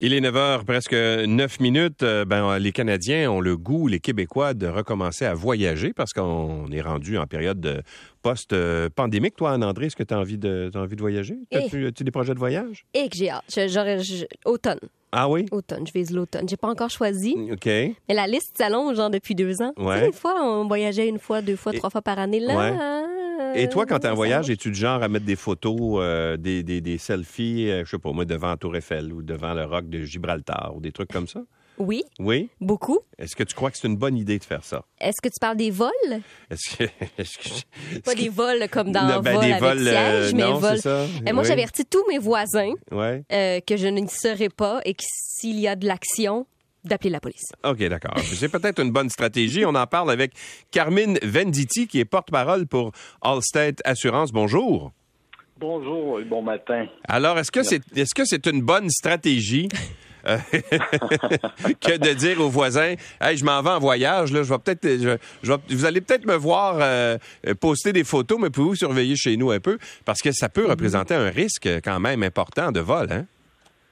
Il est 9 heures, presque 9 minutes. Euh, ben, les Canadiens ont le goût, les Québécois, de recommencer à voyager parce qu'on est rendu en période post-pandémique. Toi, Anne-André, est-ce que tu as envie de, envie de voyager? Eh. As-tu as-tu des projets de voyage? Et que j'ai hâte. J'aurais- automne. Ah oui? Automne. Je vise l'automne. J'ai pas encore choisi. OK. Mais la liste s'allonge, genre, depuis deux ans. Ouais. Tu sais, des fois, on voyageait une fois, deux fois, Et- trois fois par année. Là, Ouais. euh, Et toi, quand tu es en ça voyage, es-tu du genre à mettre des photos, euh, des, des- des selfies, euh, je sais pas moi, devant Tour Eiffel ou devant le roc de Gibraltar ou des trucs comme ça? Oui, Oui? beaucoup. Est-ce que tu crois que c'est une bonne idée de faire ça? Est-ce que tu parles des vols? Est-ce que... est-ce que- Pas des vols comme dans Non, ben, vol des avec vols, euh, siège, mais non, vols. ça. Et moi, Oui. j'avertis tous mes voisins Ouais. euh, que je ne serai pas et que s'il y a de l'action, d'appeler la police. OK, d'accord. C'est peut-être une bonne stratégie. On en parle avec Carmine Venditti, qui est porte-parole pour Allstate Assurance. Bonjour. Bonjour et bon matin. Alors, est-ce que c'est est-ce que c'est une bonne stratégie euh, que de dire aux voisins Hey, je m'en vais en voyage, là, je vais peut-être je- je vais- vous allez peut-être me voir euh, poster des photos, mais pouvez-vous surveiller chez nous un peu? Parce que ça peut représenter un risque quand même important de vol, hein?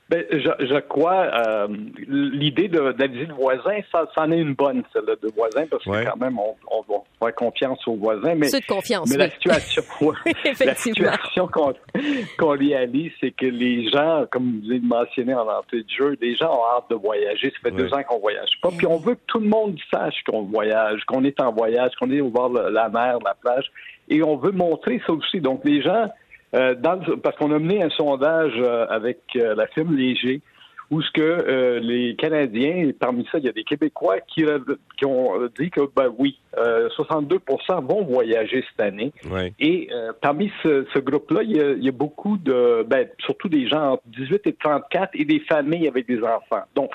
Ben, je, je crois euh, l'idée de- le voisin, ça, ça en est une bonne, celle-là, de voisin, parce que Ouais. quand même, on, on va faire confiance aux voisins. Mais, Ceux de confiance, mais oui. la situation, ouais, la situation qu'on qu'on réalise, c'est que les gens, comme vous avez mentionné en entrée de jeu, les gens ont hâte de voyager. Ça fait Ouais. deux ans qu'on voyage pas. Puis on veut que tout le monde sache qu'on voyage, qu'on est en voyage, qu'on est au bord de la mer, de la plage. Et on veut montrer ça aussi. Donc les gens, dans le- parce qu'on a mené un sondage euh, avec euh, la firme Léger, où ce que euh, les Canadiens, et parmi ça, il y a des Québécois qui, euh, qui ont euh, dit que, ben oui, euh, 62% vont voyager cette année. Oui. Et euh, parmi ce, ce groupe-là, il y, a, il y a beaucoup de, ben, surtout des gens entre 18 et 34 et des familles avec des enfants. Donc,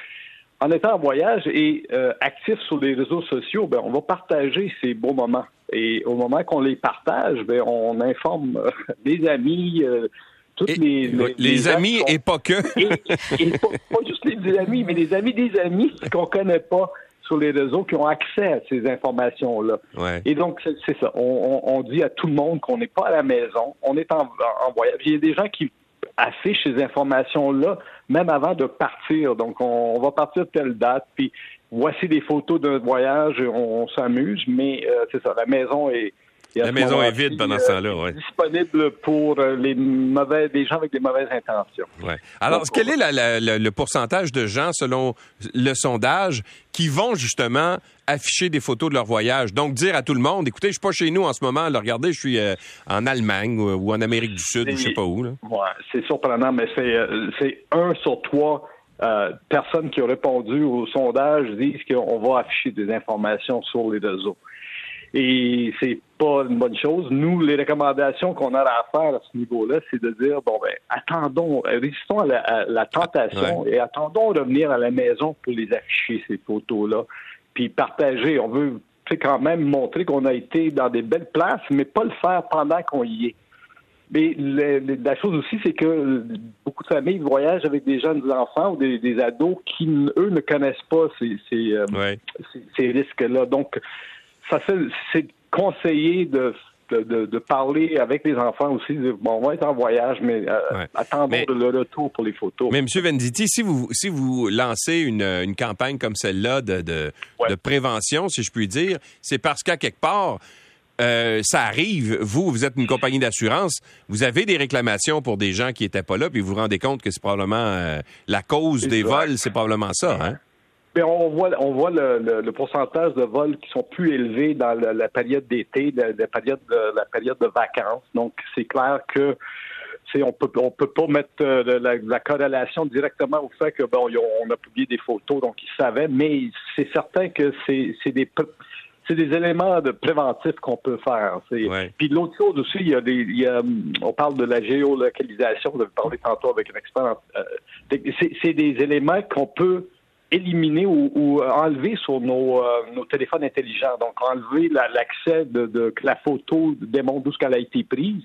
en étant en voyage et euh, actif sur les réseaux sociaux, ben, on va partager ces beaux moments. Et au moment qu'on les partage, ben, on informe euh, les amis, euh, toutes Et- les, les amis sont- et pas que. et, et pas, pas juste les amis, mais les amis des amis qu'on connaît pas sur les réseaux qui ont accès à ces informations-là. Ouais. Et donc, c'est c'est ça. On, on- on dit à tout le monde qu'on n'est pas à la maison, on est en, en voyage. Il y a des gens qui affichent ces informations-là même avant de partir. Donc, on, on va partir de telle date, puis voici des photos d'un voyage, on, on s'amuse, mais euh, c'est ça, la maison est... et La maison est vide pendant euh, ce temps-là, ouais. disponible pour euh, les mauvais, des gens avec des mauvaises intentions. Ouais. Alors, quel est la- la- la- le pourcentage de gens, selon le sondage, qui vont justement afficher des photos de leur voyage? Donc, dire à tout le monde, écoutez, je suis pas chez nous en ce moment, là, regardez, je suis euh, en Allemagne ou, ou en Amérique du Sud, ou je sais pas où. Là. Ouais, c'est surprenant, mais c'est euh, c'est un sur trois euh, personnes qui ont répondu au sondage disent qu'on va afficher des informations sur les réseaux. Et c'est pas une bonne chose. Nous, les recommandations qu'on a à faire à ce niveau-là, c'est de dire bon ben attendons, résistons à la, à la tentation et attendons de revenir à la maison pour les afficher ces photos-là, puis partager. On veut quand même montrer qu'on a été dans des belles places, mais pas le faire pendant qu'on y est. Mais le- le- la chose aussi, c'est que beaucoup de familles voyagent avec des jeunes enfants ou des, des ados qui, eux, ne connaissent pas ces, ces, euh, Ouais. ces- ces risques-là. Donc, ça c'est conseillé de, de, de- de parler avec les enfants aussi. de, bon, on va être en voyage, mais euh, Ouais. attendons Mais- le retour pour les photos. Mais M. Venditti, si vous, si vous lancez une, une campagne comme celle-là de, de, Ouais. de prévention, si je puis dire, c'est parce qu'à quelque part, euh, ça arrive, vous, vous êtes une compagnie d'assurance, vous avez des réclamations pour des gens qui n'étaient pas là, puis vous vous rendez compte que c'est probablement euh, la cause des vols, c'est probablement ça, hein? Mais on voit, on voit le, le- le pourcentage de vols qui sont plus élevés dans la, la période d'été, la, la période de, la période de vacances. Donc, c'est clair que c'est, on peut, on peut pas mettre euh, la, la corrélation directement au fait que bon, on a publié des photos, donc ils savaient. Mais c'est certain que c'est, c'est des c'est des éléments de préventifs qu'on peut faire. C'est- Ouais. Puis l'autre chose aussi, il y a des, il y a, on parle de la géolocalisation. Vous avez parlé tantôt avec un expert. euh, c'est, c'est des éléments qu'on peut éliminer ou, ou enlever sur nos, euh, nos téléphones intelligents. Donc, enlever la- l'accès de, de que la photo démontre d'où elle a été prise.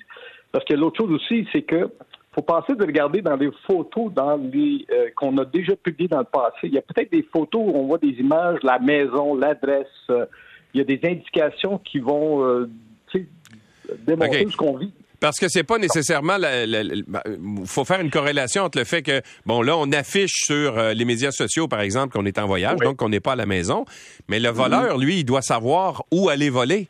Parce que l'autre chose aussi, c'est que faut penser de regarder dans les photos dans les euh, qu'on a déjà publiées dans le passé. Il y a peut-être des photos où on voit des images, la maison, l'adresse. euh, il y a des indications qui vont euh, démontrer OK. ce qu'on vit. Parce que c'est pas nécessairement. Il faut faire une corrélation entre le fait que, bon, là, on affiche sur euh, les médias sociaux, par exemple, qu'on est en voyage, donc qu'on n'est pas à la maison. Mais le voleur, lui, il doit savoir où aller voler.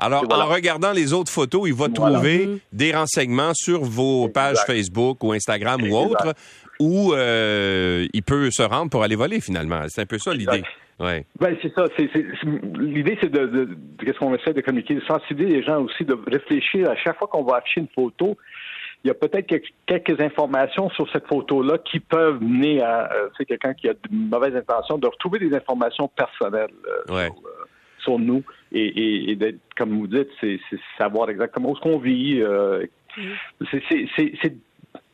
Alors, en regardant les autres photos, il va trouver mm-hmm. des renseignements sur vos pages Facebook ou Instagram ou autres où euh, il peut se rendre pour aller voler, finalement. C'est un peu ça l'idée. Ouais. Ben, c'est ça. l'idée, c'est de, de, qu'est-ce qu'on essaie de communiquer, de sensibiliser les gens aussi, de réfléchir à chaque fois qu'on va afficher une photo. Il y a peut-être quelques, informations sur cette photo-là qui peuvent mener à euh, quelqu'un qui a de mauvaises intentions de retrouver des informations personnelles euh, sur, nous et, d'être, comme vous dites, c'est, savoir exactement où ce qu'on vit. c'est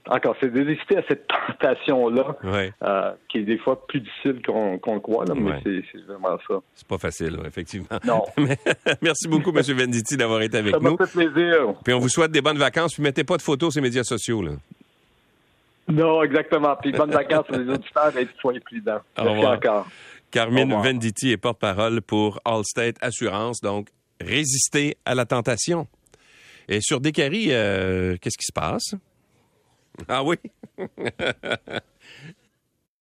encore, c'est de résister à cette tentation-là, euh, qui est des fois plus difficile qu'on le croit, là, mais c'est vraiment ça. C'est pas facile, effectivement. Non. Merci beaucoup, M. Venditti, d'avoir été avec nous. Ça fait plaisir. Puis on vous souhaite des bonnes vacances, puis mettez pas de photos sur les médias sociaux. Là. Non, exactement. Puis bonnes vacances les auditeurs et soyez prudents. Merci encore. Carmine Venditti est porte-parole pour Allstate Assurance, donc résister à la tentation. Et sur Descaries, euh, qu'est-ce qui se passe? Ah oui?